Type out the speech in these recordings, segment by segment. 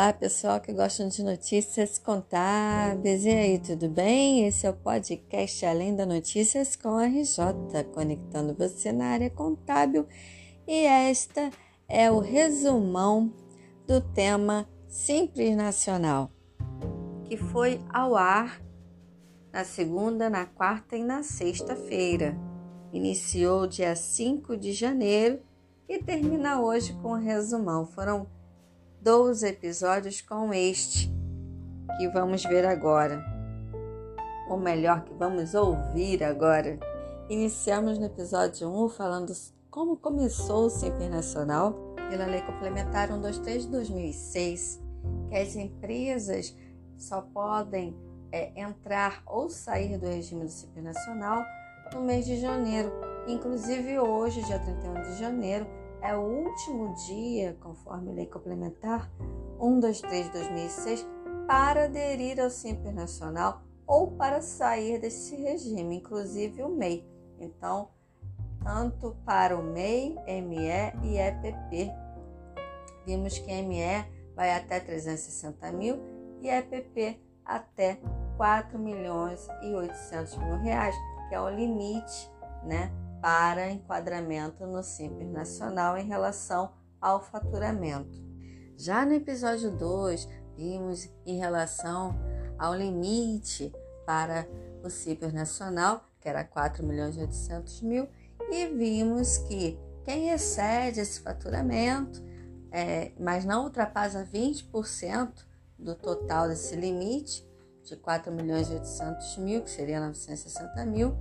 Olá, pessoal que gostam de notícias contábeis. E aí, tudo bem? Esse é o podcast Além da Notícias com a RJ, conectando você na área contábil. E esta é o resumão do tema Simples Nacional, que foi ao ar na segunda, na quarta e na sexta-feira. Iniciou dia 5 de janeiro e termina hoje com o resumão. Foram 12 episódios com este que vamos ver agora. Ou melhor, que vamos ouvir agora. Iniciamos no episódio 1 falando como começou o Simples Nacional pela Lei Complementar 123 de 2006, que as empresas só podem é, entrar ou sair do regime do Simples Nacional no mês de janeiro. Inclusive hoje, dia 31 de janeiro, é o último dia, conforme lei complementar 123 de 2006, para aderir ao Simples Nacional ou para sair desse regime, inclusive o MEI. Então, tanto para o MEI, ME e EPP. Vimos que ME vai até 360 mil e EPP até 4 milhões e 800 mil reais, que é o limite, né, para enquadramento no Simples Nacional em relação ao faturamento. Já no episódio 2, vimos em relação ao limite para o Simples Nacional, que era 4 milhões e 800 mil, e vimos que quem excede esse faturamento, é, mas não ultrapassa 20% do total desse limite, de 4 milhões e 800 mil, que seria 960 mil,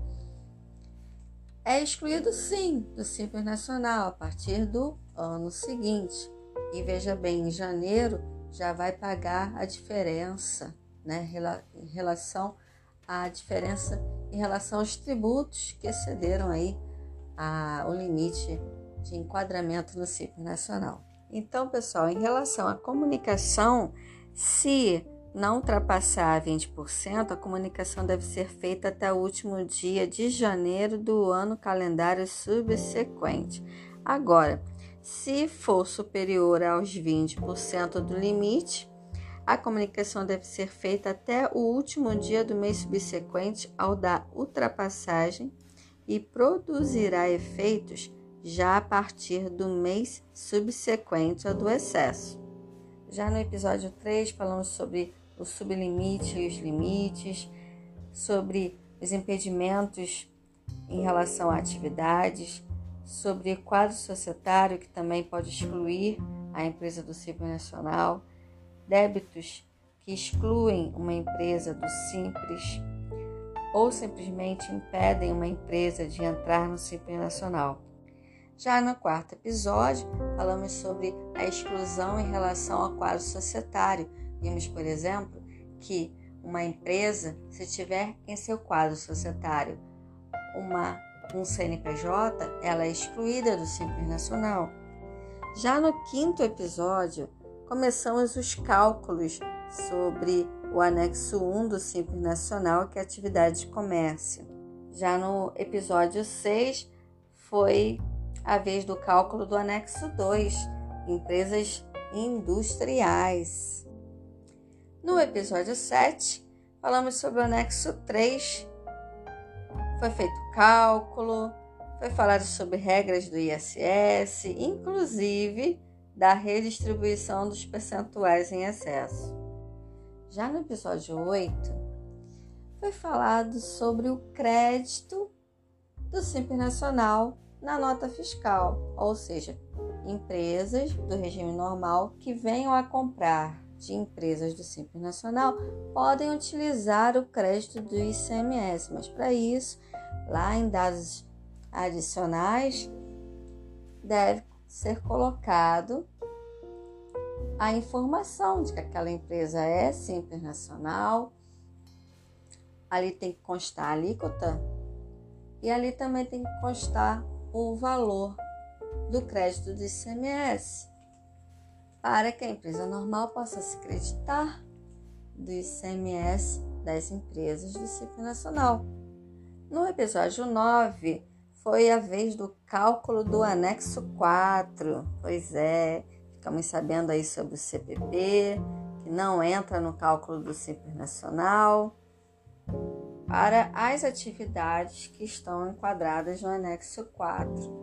é excluído sim do Simples Nacional a partir do ano seguinte. E veja bem, em janeiro já vai pagar a diferença, né, em relação à diferença em relação aos tributos que excederam aí a, o limite de enquadramento no Simples Nacional. Então, pessoal, em relação à comunicação, se não ultrapassar 20%, a comunicação deve ser feita até o último dia de janeiro do ano calendário subsequente. Agora, se for superior aos 20% do limite, a comunicação deve ser feita até o último dia do mês subsequente ao da ultrapassagem e produzirá efeitos já a partir do mês subsequente ao do excesso. Já no episódio 3, falamos sobre o sublimite e os limites, sobre os impedimentos em relação a atividades, sobre quadro societário, que também pode excluir a empresa do Simples Nacional, débitos que excluem uma empresa do Simples ou simplesmente impedem uma empresa de entrar no Simples Nacional. Já no quarto episódio, falamos sobre a exclusão em relação ao quadro societário, Vimos, por exemplo, que uma empresa, se tiver em seu quadro societário uma, um CNPJ, ela é excluída do Simples Nacional. Já no quinto episódio, começamos os cálculos sobre o anexo 1 do Simples Nacional, que é atividade de comércio. Já no episódio 6, foi a vez do cálculo do anexo 2, empresas industriais. No episódio 7, falamos sobre o anexo 3. Foi feito cálculo, foi falado sobre regras do ISS, inclusive da redistribuição dos percentuais em excesso. Já no episódio 8, foi falado sobre o crédito do Simples Nacional na nota fiscal, ou seja, empresas do regime normal que venham a comprar de empresas do Simples Nacional podem utilizar o crédito do ICMS, mas para isso, lá em dados adicionais, deve ser colocado a informação de que aquela empresa é Simples Nacional. Ali tem que constar a alíquota e ali também tem que constar o valor do crédito do ICMS para que a empresa normal possa se creditar do ICMS das empresas do Simples Nacional. No episódio 9, foi a vez do cálculo do anexo 4. Pois é, ficamos sabendo aí sobre o CPP, que não entra no cálculo do Simples Nacional, para as atividades que estão enquadradas no anexo 4.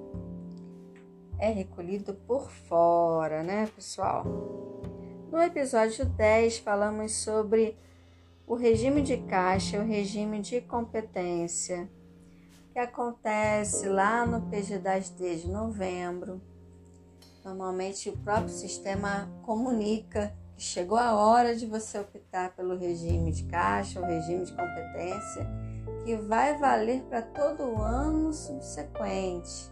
É recolhido por fora, né, pessoal? No episódio 10, falamos sobre o regime de caixa o regime de competência, que acontece lá no PG10D de novembro. Normalmente o próprio sistema comunica chegou a hora de você optar pelo regime de caixa, o regime de competência, que vai valer para todo o ano subsequente.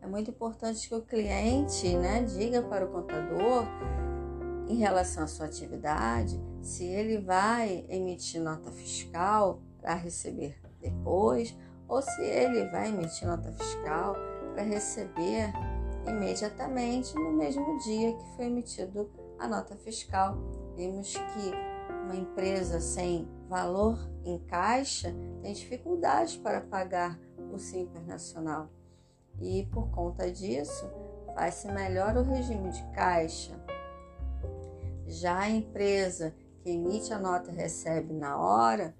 É muito importante que o cliente né, diga para o contador em relação à sua atividade se ele vai emitir nota fiscal para receber depois ou se ele vai emitir nota fiscal para receber imediatamente no mesmo dia que foi emitido a nota fiscal. Vimos que uma empresa sem valor em caixa tem dificuldades para pagar o Simples Nacional. E por conta disso, faz-se melhor o regime de caixa. Já a empresa que emite a nota e recebe na hora,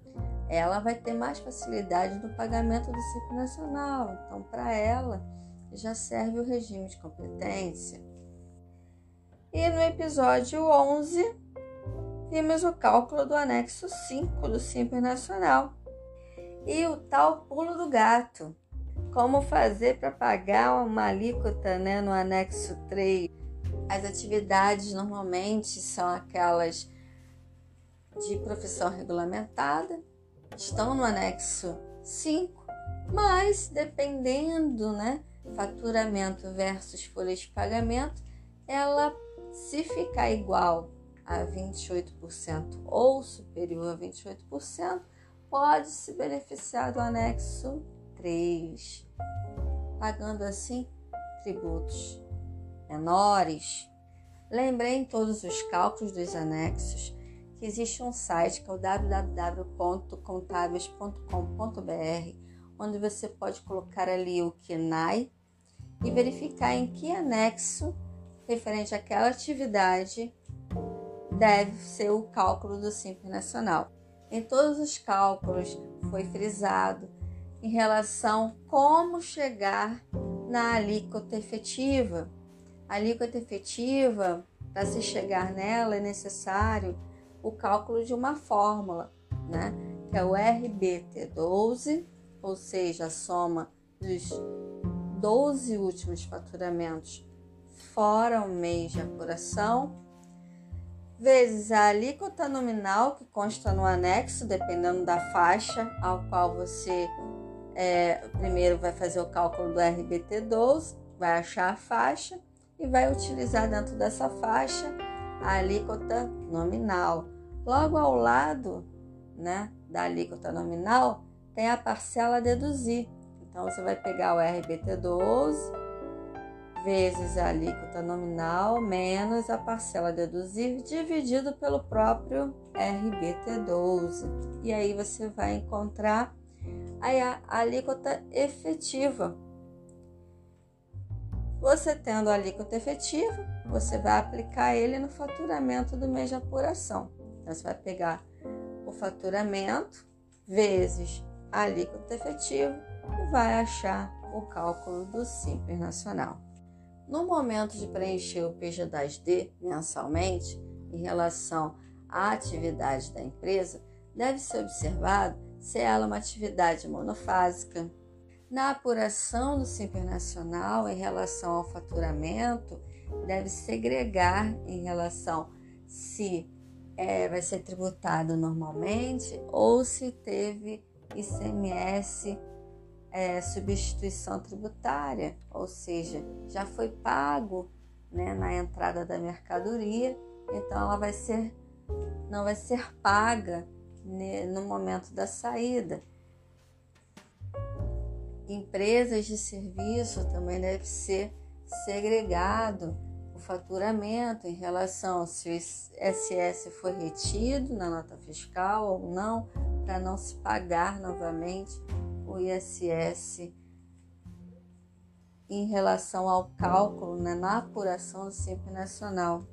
ela vai ter mais facilidade no pagamento do Simples Nacional. Então, para ela, já serve o regime de competência. E no episódio 11, vimos o cálculo do anexo 5 do Simples Nacional e o tal pulo do gato. Como fazer para pagar uma alíquota né, no anexo 3? As atividades normalmente são aquelas de profissão regulamentada, estão no anexo 5, mas dependendo, né, faturamento versus folha de pagamento, ela se ficar igual a 28% ou superior a 28%, pode se beneficiar do anexo 3, pagando assim tributos menores. Lembrei em todos os cálculos dos anexos que existe um site que é o www.contábeis.com.br, onde você pode colocar ali o KNAI e verificar em que anexo referente àquela atividade deve ser o cálculo do Simples Nacional. Em todos os cálculos foi frisado em relação como chegar na alíquota efetiva. A alíquota efetiva, para se chegar nela, é necessário o cálculo de uma fórmula, né? que é o RBT12, ou seja, a soma dos 12 últimos faturamentos fora o mês de apuração, vezes a alíquota nominal que consta no anexo, dependendo da faixa ao qual você é, primeiro vai fazer o cálculo do RBT12, vai achar a faixa e vai utilizar dentro dessa faixa a alíquota nominal. Logo ao lado né, da alíquota nominal tem a parcela a deduzir. Então você vai pegar o RBT12 vezes a alíquota nominal menos a parcela a deduzir dividido pelo próprio RBT12. E aí você vai encontrar a alíquota efetiva. Você tendo a alíquota efetiva, você vai aplicar ele no faturamento do mês de apuração. Então você vai pegar o faturamento vezes a alíquota efetiva e vai achar o cálculo do Simples Nacional. No momento de preencher o PG10D mensalmente, em relação à atividade da empresa, deve ser observado se ela é uma atividade monofásica. Na apuração do Simples Nacional, em relação ao faturamento, deve segregar em relação se é, vai ser tributado normalmente ou se teve ICMS é, substituição tributária, ou seja, já foi pago né, na entrada da mercadoria, então ela vai ser não vai ser paga né, no momento da saída. Empresas de serviço também deve ser segregado o faturamento em relação se o SS foi retido na nota fiscal ou não, para não se pagar novamente o ISS em relação ao cálculo, né, na apuração do Simples Nacional.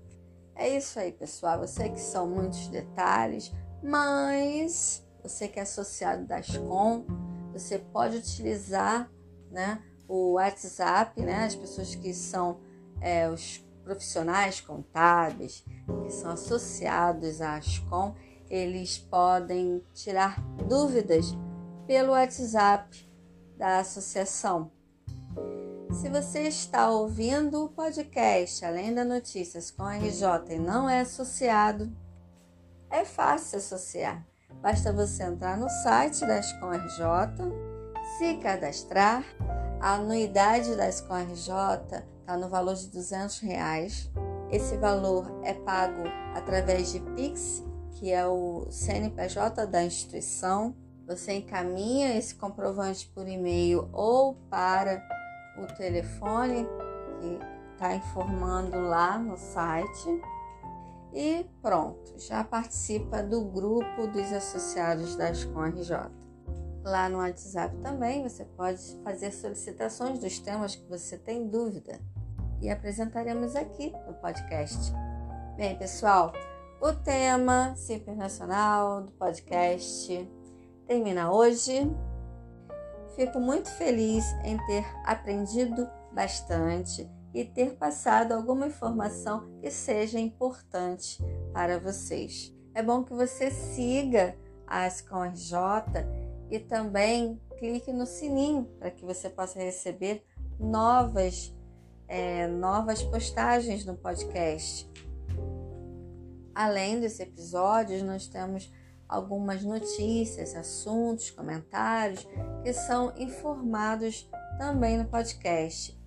É isso aí, pessoal. Eu sei que são muitos detalhes, mas você que é associado da Ascom, você pode utilizar né, o WhatsApp, né, as pessoas que são é, os profissionais contábeis, que são associados à Ascom, eles podem tirar dúvidas pelo WhatsApp da associação. Se você está ouvindo o podcast Além da Notícias com RJ e não é associado, é fácil associar. Basta você entrar no site da Escom RJ, se cadastrar. A anuidade da Escom RJ está no valor de 200 reais. Esse valor é pago através de Pix, que é o CNPJ da instituição. Você encaminha esse comprovante por e-mail ou para o telefone que está informando lá no site e pronto, já participa do grupo dos associados da Ascom RJ. Lá no WhatsApp também você pode fazer solicitações dos temas que você tem dúvida e apresentaremos aqui no podcast. Bem, pessoal, o tema Simples Nacional do podcast termina hoje. Fico muito feliz em ter aprendido bastante e ter passado alguma informação que seja importante para vocês. É bom que você siga a Ascom RJ e também clique no sininho para que você possa receber novas, é, novas postagens no podcast. Além desses episódios, nós temos algumas notícias, assuntos, comentários que são informados também no podcast.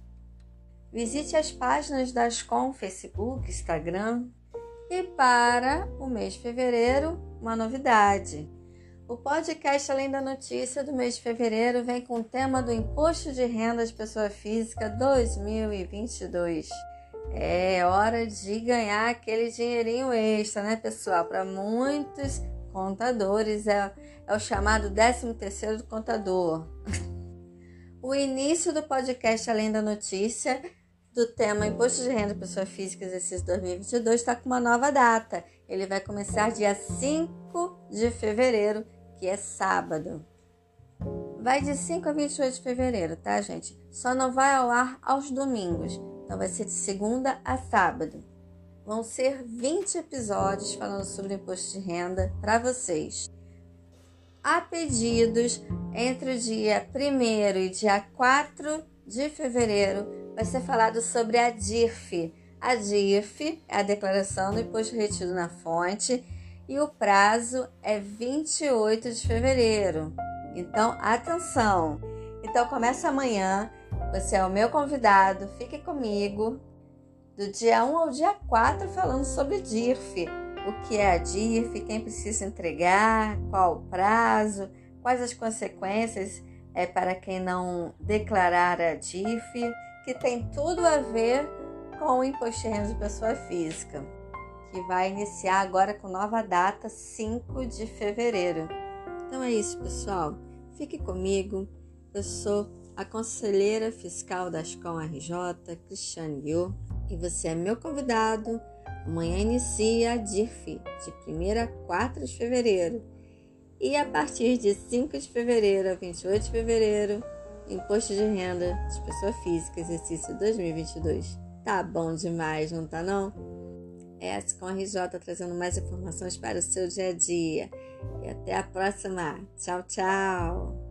Visite as páginas da Ascom, Facebook, Instagram. E para o mês de fevereiro, uma novidade. O podcast Além da Notícia do mês de fevereiro vem com o tema do Imposto de Renda de Pessoa Física 2022. É hora de ganhar aquele dinheirinho extra, né, pessoal? Para muitos contadores, é, é o chamado 13 terceiro do contador. o início do podcast Além da Notícia do tema Imposto de Renda Pessoa Física Exercício 2022 está com uma nova data. Ele vai começar dia 5 de fevereiro, que é sábado. Vai de 5 a 28 de fevereiro, tá, gente? Só não vai ao ar aos domingos. Então vai ser de segunda a sábado. Vão ser 20 episódios falando sobre imposto de renda para vocês. Há pedidos entre o dia 1 e dia 4 de feveiro vai ser falado sobre a DIRF. A DIRF é a declaração do imposto retido na fonte e o prazo é 28 de fevereiro. Então, atenção! Então, começa amanhã. Você é o meu convidado. Fique comigo do dia 1 ao dia 4 falando sobre DIRF. O que é a DIRF, quem precisa entregar, qual o prazo, quais as consequências é, para quem não declarar a DIRF, que tem tudo a ver com o imposto de renda de pessoa física, que vai iniciar agora com nova data, 5 de fevereiro. Então é isso, pessoal. Fique comigo. Eu sou a conselheira fiscal da Ascom RJ, Cristiane Yu e você é meu convidado. Amanhã inicia a DIRF, de 1 a 4 de fevereiro. E a partir de 5 de fevereiro a 28 de fevereiro, Imposto de Renda de Pessoa Física, exercício 2022. Tá bom demais, não tá não? Com a RJ trazendo mais informações para o seu dia a dia. E até a próxima. Tchau, tchau!